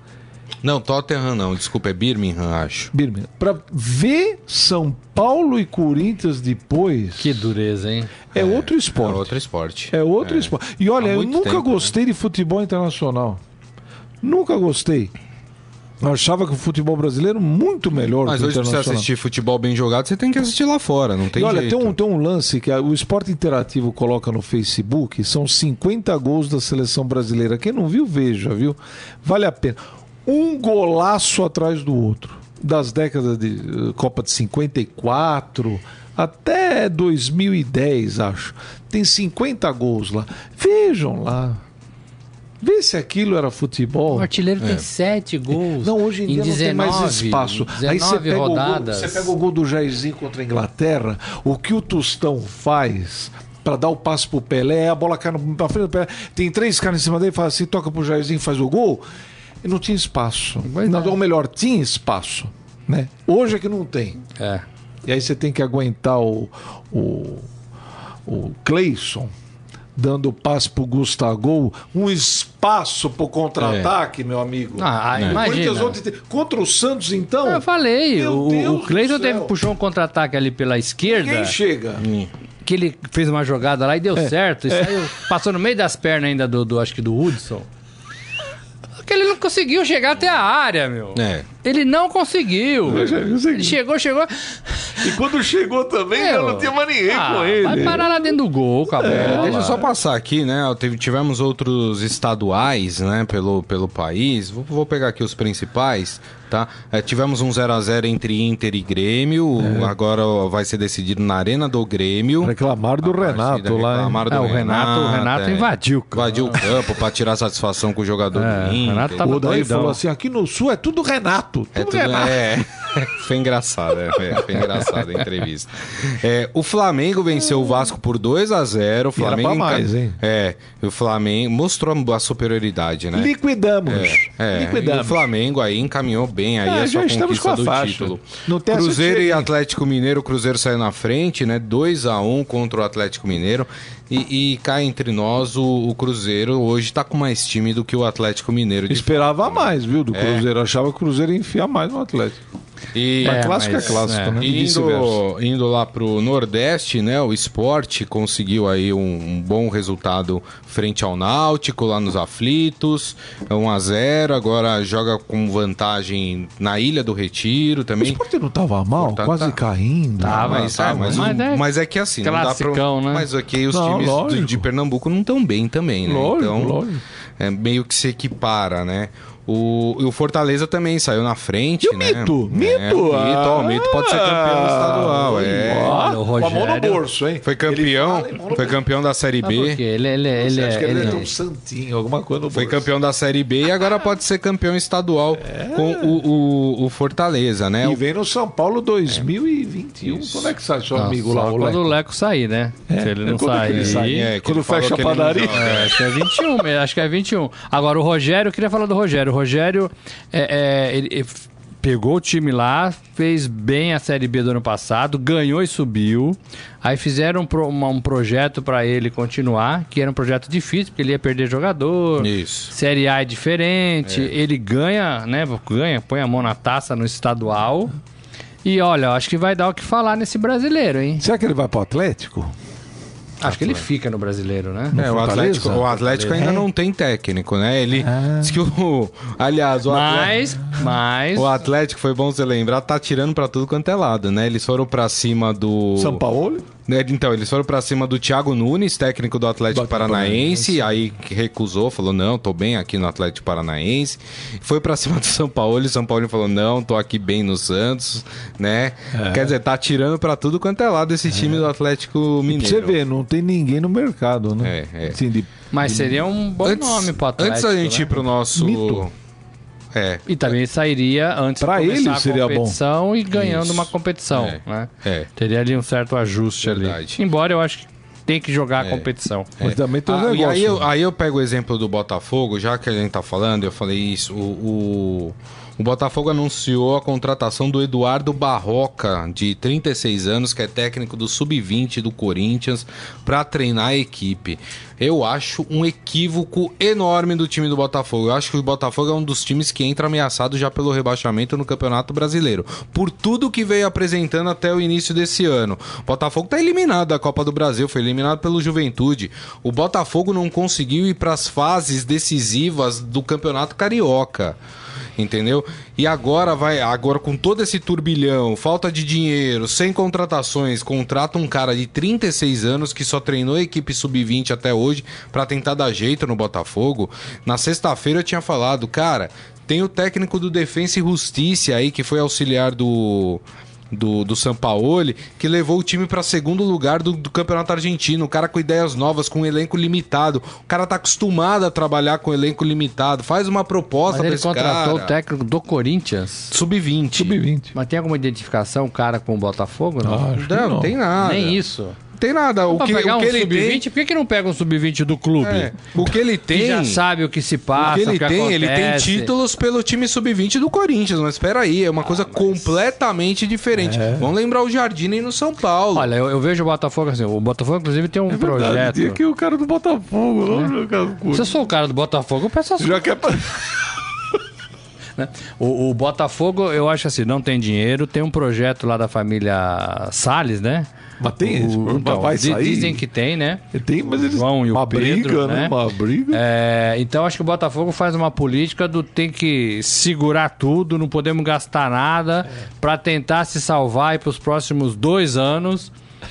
Não, Tottenham não, desculpa, é Birmingham, acho. Birmingham. Para ver São Paulo e Corinthians depois Que dureza, hein? é, outro esporte. É outro esporte. É outro esporte. E olha, eu nunca tempo, né? gostei de futebol internacional. Nunca gostei. Eu achava que o futebol brasileiro muito melhor Mas que o hoje, você assistir futebol bem jogado, você tem que assistir lá fora, não tem e olha, jeito. tem um, tem um lance que a- o Esporte Interativo coloca no Facebook, são 50 gols da seleção brasileira. Quem não viu, veja, viu? Vale a pena. Um golaço atrás do outro. Das décadas de eh, Copa de 54 até 2010, acho. Tem 50 gols lá. Vejam lá. Vê se aquilo era futebol. O artilheiro tem sete gols. Não, hoje em dia não tem mais 19, espaço. 19 Aí você pega, o gol, rodadas. você pega o gol do Jairzinho contra a Inglaterra, o que o Tostão faz para dar o passe pro Pelé, a bola cai no- na frente do Pelé, tem três caras em cima dele, fala assim, toca pro Jairzinho, faz o gol, e não tinha espaço. Não, é. ou melhor, tinha espaço. Né? Hoje é que não tem. É. E aí você tem que aguentar o, o, o Cleison dando passe pro Gustavo, um espaço pro contra-ataque, meu amigo. Ah, ah, imagina. Contra o Santos, então, Eu falei, Meu o, Deus o Cleiton teve, puxou um contra-ataque ali pela esquerda, ninguém chega. que ele fez uma jogada lá e deu É. certo, e saiu, passou no meio das pernas ainda do, do- acho que do Hudson. Porque ele não conseguiu chegar até a área, meu. É. Ele não conseguiu. Ele chegou, chegou. E quando chegou também, Meu, não tinha mais ninguém ah, com ele. Vai parar lá dentro do gol, cabelo. É, deixa eu só passar aqui, né? Tivemos outros estaduais, né, pelo, pelo país. Vou, vou pegar aqui os principais, tá? É, tivemos um 0 a 0 entre Inter e Grêmio. Agora vai ser decidido na Arena do Grêmio. Reclamaram do Renato lá. reclamaram É, do o Renato- o Renato é. invadiu o campo. Invadiu o campo pra tirar satisfação com o jogador É, do o Inter. Renato tava O Daí doidão. falou assim: aqui no sul é tudo Renato. É, Tudo tudo, Renato. é, [LAUGHS] [LAUGHS] foi engraçado, é, foi, engraçado a entrevista. É, o Flamengo venceu o Vasco por 2 a 0 O era Flamengo mais, hein? É, o Flamengo mostrou a superioridade, né? Liquidamos. É, o Liquidamos. Flamengo aí encaminhou bem aí É, a sua conquista com a do faixa. título. Cruzeiro e. Atlético Mineiro, o Cruzeiro saiu na frente, né? 2 a 1 contra o Atlético Mineiro. E, e cá entre nós, o, o Cruzeiro hoje tá com mais time do que o Atlético Mineiro. Esperava mais, viu, do É. Cruzeiro. Achava que o Cruzeiro ia enfiar mais no Atlético. E, Mas É, clássico mas, é clássico, é. né? E vice-versa. Indo, indo lá pro Nordeste, né? O esporte conseguiu aí um, um bom resultado frente ao Náutico, lá nos aflitos. 1 a 0 agora joga com vantagem na Ilha do Retiro O também. esporte não tava mal, Tá- quase tá. caindo. Tava, mas, tá, é, mas, mas o- é mas é que assim, não dá pra, classicão, né? Mas aqui os Não, times lógico. de Pernambuco não estão bem também, né? Lógico, então, lógico. é meio que se equipara, né? O, e o Fortaleza também saiu na frente, E o né? Mito? É, Mito? o Mito, ó, o Mito pode ser campeão estadual, é. Olha, o Com a mão no Rogério- bolso, hein? Foi campeão, Ele fala, foi campeão da Série quê? B. Ele, ele, ele, Você acha que ele ele- é um santinho, alguma coisa no Foi bolso. campeão da Série B e agora pode ser campeão estadual com o, o, o Fortaleza, né? E O- vem no São Paulo 2021. Quando é que sai seu Não, amigo só lá, o quando Leco? o Leco sair, né? Se ele não quando que ele sair. sai? É, que Quando ele fecha a ele não padaria. É, acho que é 21, mesmo, acho que é 21. Agora, o Rogério, eu queria falar do Rogério. O Rogério, é, é, ele, ele pegou o time lá, fez bem a Série B do ano passado, ganhou e subiu. Aí fizeram um, pro- uma- um projeto pra ele continuar, que era um projeto difícil, porque ele ia perder jogador. Isso. Série A é diferente, ele ganha, né? Ganha, põe a mão na taça no estadual. E olha, acho que vai dar o que falar nesse brasileiro, hein? Será que ele vai pro Atlético? Acho que ele fica no brasileiro, né? É, o Fortaleza? Atlético, o Atlético ainda É. não tem técnico, né? Ele diz que o. Aliás, o Atlético. Mas, mas. O Atlético, foi bom você lembrar, tá tirando pra tudo quanto é lado, né? Eles foram pra cima do. São Paulo? Né, Então, eles foram pra cima do Thiago Nunes, técnico do Atlético Paranaense, aí recusou, falou: não, tô bem aqui no Atlético Paranaense. Foi pra cima do São Paulo, e o São Paulo falou: não, tô aqui bem no Santos, né? É. Quer dizer, tá tirando pra tudo quanto é lado esse time do Atlético Pra Mineiro. você ver, não tem ninguém no mercado, né? É, é. Assim, de... Mas seria um bom Antes, nome pro Atlético. antes da gente né? ir pro nosso. Mito. É. E também sairia antes Pra de começar ele a seria bom. competição e ganhando Isso. uma competição, É. né? É. Teria ali um certo ajuste ali. Verdade. Embora eu acho que tem que jogar É. a competição. Mas também tem um Ah, e negócio. aí eu, aí eu pego o exemplo do Botafogo, já que a gente tá falando, eu falei isso. O, o, o Botafogo anunciou a contratação do Eduardo Barroca, de 36 anos, que é técnico do Sub-20 do Corinthians, para treinar a equipe. Eu acho um equívoco enorme do time do Botafogo. Eu acho que o Botafogo é um dos times que entra ameaçado já pelo rebaixamento no Campeonato Brasileiro. Por tudo que veio apresentando até o início desse ano. O Botafogo tá eliminado da Copa do Brasil, foi eliminado pelo Juventude. O Botafogo não conseguiu ir para as fases decisivas do Campeonato Carioca. Entendeu? E agora vai, agora com todo esse turbilhão, falta de dinheiro, sem contratações, contrata um cara de 36 anos que só treinou a equipe sub-20 até hoje pra tentar dar jeito no Botafogo. Na sexta-feira eu tinha falado, cara, tem o técnico do Defensa e Justiça aí que foi auxiliar do do, do Sampaoli, que levou o time para segundo lugar do, do Campeonato Argentino. O cara com ideias novas, com um elenco limitado. O cara tá acostumado a trabalhar com elenco limitado. Faz uma proposta Mas pra ele esse contratou cara. o técnico do Corinthians. Sub-20. Sub-20. Mas tem alguma identificação o cara com o Botafogo? Não. Que Não, não tem nada. Nem isso. Não tem nada. O que, pegar o que um ele sub-20, tem... por que, que não pega um sub-20 do clube? É, o que ele Que tem... já sabe o que se O passa, que ele que tem, ele tem acontece. títulos pelo time sub-20 do Corinthians, mas espera aí, é uma coisa completamente diferente. Vamos lembrar o Jardine no São Paulo. Olha, eu, eu vejo o Botafogo assim. O Botafogo, inclusive, tem um projeto. Tem aqui o cara do Botafogo. Não, o cara do Se eu sou o cara do Botafogo, eu peço as Já quer... [LAUGHS] né? o, o Botafogo, eu acho assim, não tem dinheiro, tem um projeto lá da família Salles, né? Mas tem O- então, vai sair. Dizem que tem, né? Tem, mas eles. João e o uma Pedro, briga, né? né? Uma briga. É, então acho que o Botafogo faz uma política do tem que segurar tudo, não podemos gastar nada pra tentar se salvar aí pros próximos dois anos,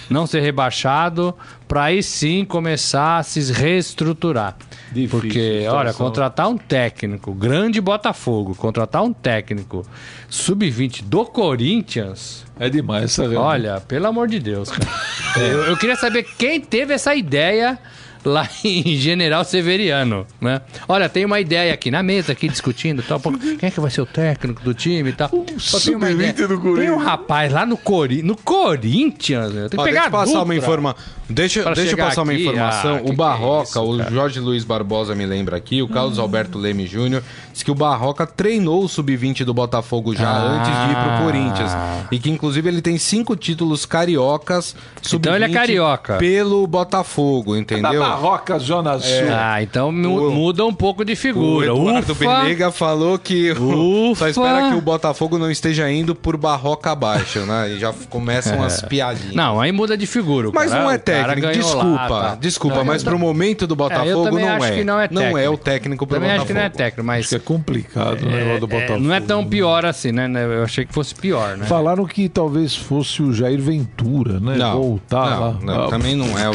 não ser rebaixado, pra aí sim começar a se reestruturar. Difícil Porque, olha, contratar um técnico, grande Botafogo, contratar um técnico sub-20 do Corinthians. É demais essa reunião. Olha, pelo amor de Deus, cara. [LAUGHS] eu, eu queria saber quem teve essa ideia lá em General Severiano, né? Olha, tem uma ideia aqui na mesa, aqui discutindo, tal. pô, quem é que vai ser o técnico do time e tal? Só tem uma sub-20 ideia. do Tem um rapaz lá no, Cori no Corinthians, meu. Tem que Ó, pegar deixa eu passar uma informação. Deixa, deixa eu passar uma aqui, informação. ah, que o que Barroca, é isso, o? Jorge Luiz Barbosa me lembra aqui, o Carlos Alberto Leme Júnior, disse que o Barroca treinou o sub-20 do Botafogo já Ah. antes de ir pro Corinthians. E que inclusive ele tem cinco títulos cariocas sub-20 Então ele é carioca. pelo Botafogo, Da entendeu? Barroca Zona Sul. Ah, então O- muda um pouco de O figura. Eduardo Ufa. Benega falou que o- [LAUGHS] Ufa. só espera que o Botafogo não esteja indo por Barroca abaixo, né? E já começam as [LAUGHS] piadinhas. Não, aí muda de figura. o Mas cara- não é o cara técnico, desculpa, lá, tá. desculpa, Não, mas pro momento do É, eu Botafogo também não acho é. que não é técnico. é o técnico pro Também Botafogo. acho que não é técnico, mas Acho que é complicado o negócio do é, Botafogo. não é tão pior assim, né? Eu achei que fosse pior, né? Falaram que talvez fosse o Jair Ventura, né? Não, Voltar não, lá. não, Ah, também não é o.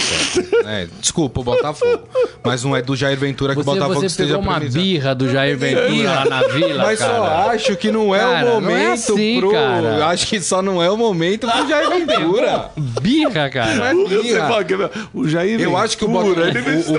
É, desculpa o Botafogo, mas não é do Jair Ventura que Você, o Botafogo você esteja pegou uma birra do Jair Ventura lá na vila, Mas cara. só acho que não é Cara, o é momento assim, pro. cara. Acho que só não é o momento pro Jair Ventura. Birra, cara. Não é birra. o Jair Eu acho que o, Ventura,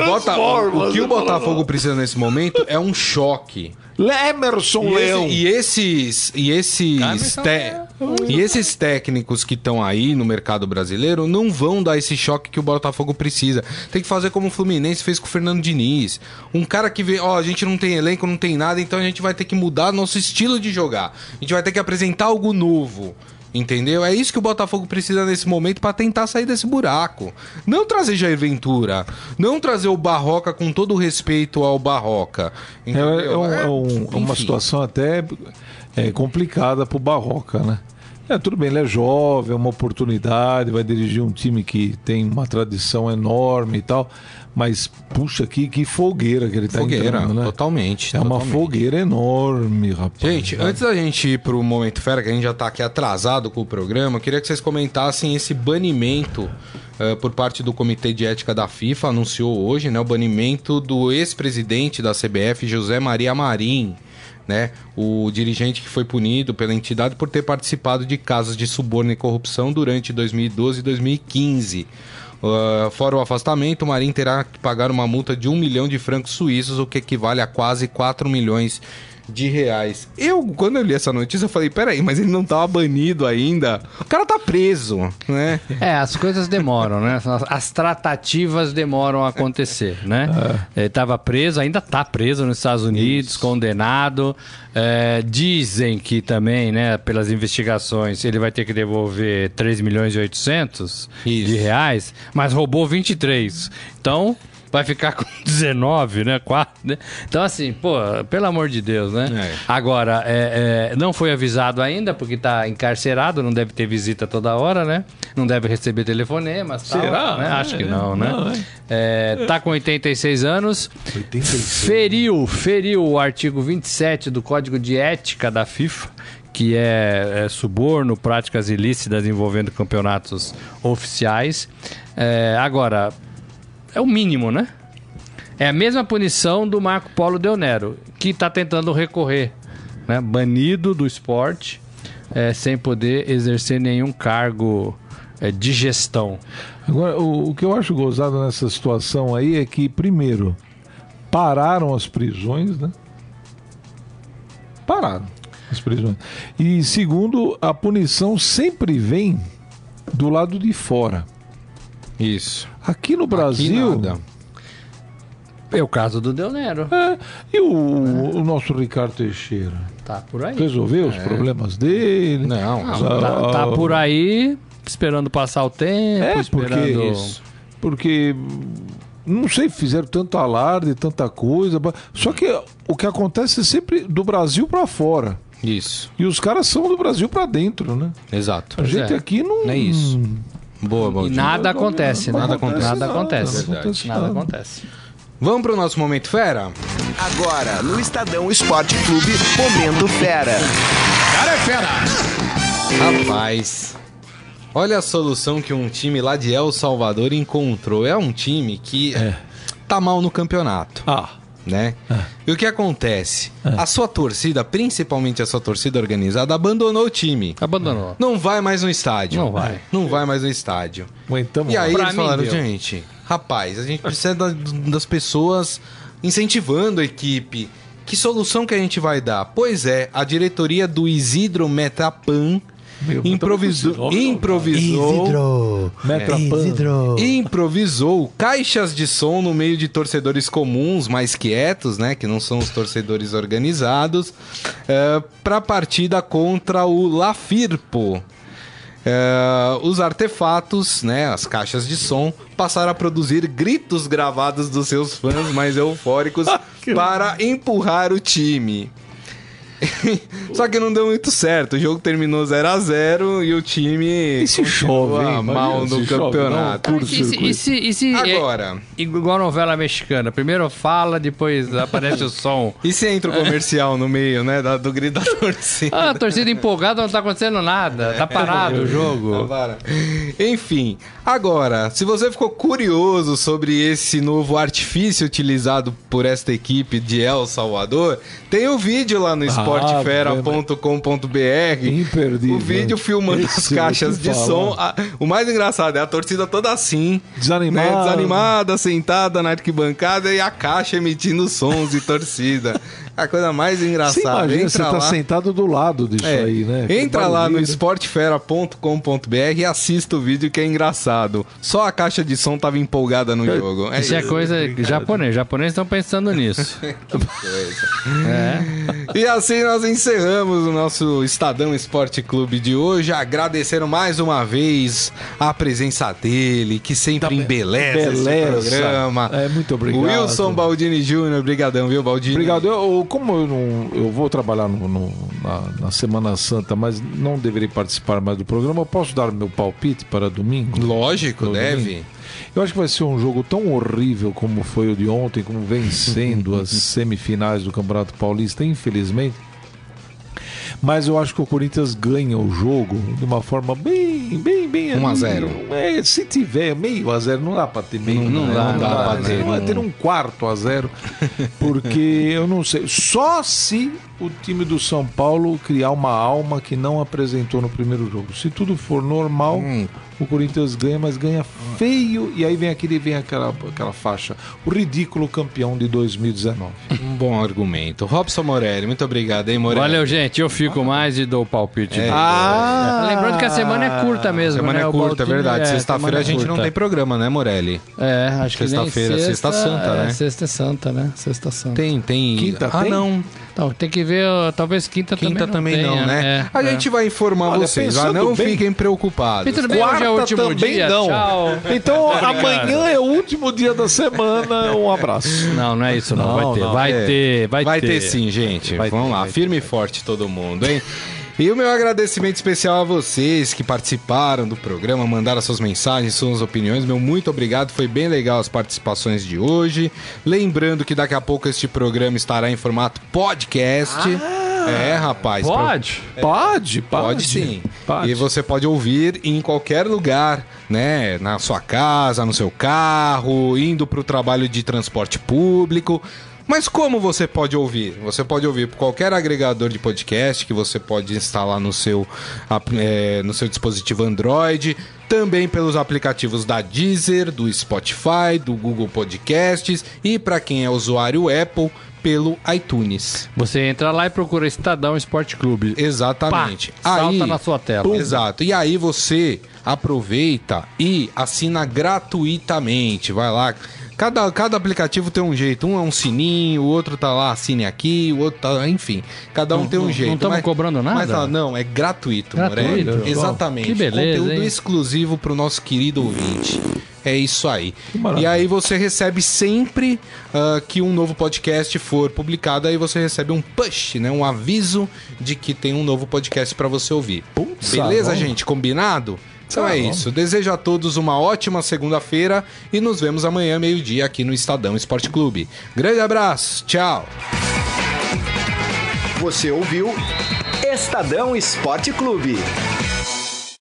Bota- o, o, Bota- o que o Botafogo precisa nesse momento é um choque. Emerson E, esse- Leão. e esses e esses te- e esses técnicos que estão aí no mercado brasileiro não vão dar esse choque que o Botafogo precisa. Tem que fazer como o Fluminense fez com o Fernando Diniz. Um cara que vê, ó, a gente não tem elenco, não tem nada, então a gente vai ter que mudar nosso estilo de jogar. A gente vai ter que apresentar algo novo. Entendeu? É isso que o Botafogo precisa nesse momento para tentar sair desse buraco. Não trazer Jair Ventura. Não trazer o Barroca com todo o respeito ao Barroca. É, Entendeu? é um- é um- é uma situação até é, complicada pro Barroca, né? É, tudo bem, ele é jovem, é uma oportunidade, vai dirigir um time que tem uma tradição enorme e tal, mas puxa, que, que fogueira que ele tá Fogueira, entrando, né? totalmente. É uma totalmente. fogueira enorme, rapaz. Gente, né? antes da gente ir pro Momento Fera, que a gente já tá aqui atrasado com o programa, eu queria que vocês comentassem esse banimento eh, por parte do Comitê de Ética da FIFA, anunciou hoje, né, o banimento do ex-presidente da CBF, José Maria Marim, né, o dirigente que foi punido pela entidade por ter participado de casos de suborno e corrupção durante 2012 e 2015. Uh, fora o afastamento, o Marim terá que pagar uma multa de um milhão de francos suíços, o que equivale a quase 4 milhões de reais. Eu, quando eu li essa notícia, eu falei, peraí, mas ele não tava banido ainda. O cara tá preso, né? É, as coisas demoram, né? As- As tratativas demoram a acontecer, né? Ele estava preso, ainda está preso nos Estados Unidos, condenado. É, dizem que também, né, pelas investigações, ele vai ter que devolver 3 milhões e 800 de Isso. reais, mas roubou 23. Então, vai ficar com [LAUGHS] 19, né? 4, né? Então, assim, pô, pelo amor de Deus, né? É. Agora, é, é, não foi avisado ainda, porque está encarcerado, não deve ter visita toda hora, né? Não deve receber telefonemas. tal, Será? né? É, Acho que é. não, né? Não, é. É, tá com 86 anos. 86. Feriu, feriu o artigo 27 do Código de Ética da FIFA, que é, é suborno, práticas ilícitas envolvendo campeonatos oficiais. É, agora, é o mínimo, né? É a mesma punição do Marco Polo Del Nero, que está tentando recorrer, né? banido do esporte, é, sem poder exercer nenhum cargo é, de gestão. Agora, o, o que eu acho gozado nessa situação aí é que, primeiro, pararam as prisões, né? Pararam as prisões. E segundo, a punição sempre vem do lado de fora. Isso. Aqui no Aqui Brasil. nada. É o caso do Del Nero. É, e o, o nosso Ricardo Teixeira? Tá por aí. Resolveu os problemas dele? Não, Não, Ah, tá, tá por aí, esperando passar o tempo, É, esperando... porque, Isso. porque não sei, fizeram tanto alarde, tanta coisa. Só que o que acontece é sempre do Brasil para fora. Isso. E os caras são do Brasil para dentro, né? Exato. A gente é. aqui não. É isso. Boa, E Baldini. nada acontece, né? Nada acontece. Nada acontece. não acontece Nada nada. acontece. Vamos pro nosso Momento Fera? Agora, no Estadão Esporte Clube, Momento Fera. Cara é fera! Rapaz, olha a solução que um time lá de El Salvador encontrou. É um time que tá mal no campeonato, Ah, né? E o que acontece? A sua torcida, principalmente a sua torcida organizada, abandonou o time. Abandonou. Não vai mais no estádio. Não vai. Não vai mais no estádio. aguentamos. E aí Pra eles falaram, deu. gente, rapaz, a gente precisa da- das pessoas incentivando a equipe. Que solução que a gente vai dar? Pois é, a diretoria do Isidro Metapan Meu, improvisou, tá improvisou, Metrapan. improvisou caixas de som no meio de torcedores comuns, mais quietos, né, que não são os torcedores organizados, para a partida contra o La Firpo. É, os artefatos, né, as caixas de som, passaram a produzir gritos gravados dos seus fãs mais eufóricos [LAUGHS] para empurrar o time. [LAUGHS] Só que não deu muito certo. O jogo terminou 0 a 0 e o time E chove, hein? mal no se chove, campeonato. não, E se, e se, e se é Agora, igual novela mexicana? Primeiro fala, depois aparece o som. [LAUGHS] e se entra o comercial no meio, né, da- do grito da [LAUGHS] torcida? Ah, a torcida empolgada não tá acontecendo nada. Tá parado o jogo. Para. Enfim, agora, se você ficou curioso sobre esse novo artifício utilizado por esta equipe de El Salvador, tem o vídeo lá no esportefera.com.br. O vídeo filmando Esse as caixas de falar. som. O mais engraçado é a torcida toda assim. Desanimada. né, desanimada, sentada na arquibancada e a caixa emitindo sons de torcida. [LAUGHS] A coisa mais Você engraçada. imagina, Entra você tá lá. sentado do lado disso É, aí, né? Entra lá no esportefera.com.br e assista o vídeo que é engraçado. Só a caixa de som tava empolgada no jogo. Isso é coisa japonês. Japoneses estão pensando [LAUGHS] nisso. É. E assim nós encerramos o nosso Estadão Esporte Clube de hoje, agradecendo mais uma vez a presença dele, que sempre embeleza esse Beleza. programa. É, muito obrigado. Wilson Baldini Júnior, brigadão, viu, Baldini? Obrigado. Eu, eu- como eu não, eu vou trabalhar no- no- na, na Semana Santa, mas não deverei participar mais do programa, eu posso dar meu palpite para domingo? Lógico, Tudo deve. bem? Eu acho que vai ser um jogo tão horrível como foi o de ontem, como vem sendo as [LAUGHS] semifinais do Campeonato Paulista, infelizmente. Mas eu acho que o Corinthians ganha o jogo de uma forma bem, bem, bem. 1 a 0. É, se tiver meio a zero, não dá pra ter meio. Não né? dá, não dá pra né? ter, Vai não. ter um quarto a zero, porque eu não sei. Só se o time do São Paulo criar uma alma que não apresentou no primeiro jogo. Se tudo for normal, Hum. o Corinthians ganha, mas ganha feio. E aí vem aquele, vem aquela, aquela faixa. O ridículo campeão de 2019. [LAUGHS] Um bom argumento. Robson Morelli, muito obrigado, hein, Morelli? Valeu, gente. Eu fico mais e dou palpite. É. Ah! Lembrando que a semana é curta mesmo, Semana né? é curta, é verdade. Sexta-feira a é gente não tem programa, né, Morelli? É, acho que Sexta-feira, sexta santa, é, né? Sexta é santa, né? Sexta santa. Tem, tem. Quinta ah, tem? não. Então, tem que ver, talvez quinta, Quinta também, também não, né? É, a é. gente vai informar Olha, vocês, ah, pensando não bem- fiquem preocupados. Tudo bem, hoje é o último também dia. não. Tchau. Então [LAUGHS] amanhã é o último dia da semana. Um abraço. Não, não é isso, não. Não, vai ter, não. vai É. ter, vai, Vai ter sim, gente. Vai Vamos ter, lá, vai firme e forte todo mundo, hein? E o meu agradecimento especial a vocês que participaram do programa, mandaram suas mensagens, suas opiniões. Meu muito obrigado, foi bem legal as participações de hoje. Lembrando que daqui a pouco este programa estará em formato podcast. é, rapaz. Pode? Pode, pode. Pode sim. Pode. E você pode ouvir em qualquer lugar, né? Na sua casa, no seu carro, indo para o trabalho de transporte público. Mas como você pode ouvir? Você pode ouvir por qualquer agregador de podcast que você pode instalar no seu, eh, no seu dispositivo Android, também pelos aplicativos da Deezer, do Spotify, do Google Podcasts e para quem é usuário Apple, pelo iTunes. Você entra lá e procura Estadão Esporte Clube. Exatamente. Pá, salta na sua tela. Exato. E aí você aproveita e assina gratuitamente. Vai lá. Cada, cada aplicativo tem um jeito. Um é um sininho, o outro tá lá, assine aqui, o outro tá. Enfim, cada um tem um não- jeito. não tamo mas- cobrando nada? Mas não, não, é gratuito, Gratuito? Morelli. Exatamente. que beleza, Conteúdo hein? exclusivo pro nosso querido ouvinte. É isso aí. E aí você recebe sempre ah, que um novo podcast for publicado, aí você recebe um push, né? Um aviso de que tem um novo podcast pra você ouvir. Putz, Beleza, ah, bom. gente? Combinado? Então é isso. Desejo a todos uma ótima segunda-feira e nos vemos amanhã, meio-dia, aqui no Estadão Esporte Clube. Grande abraço, tchau. Você ouviu Estadão Esporte Clube.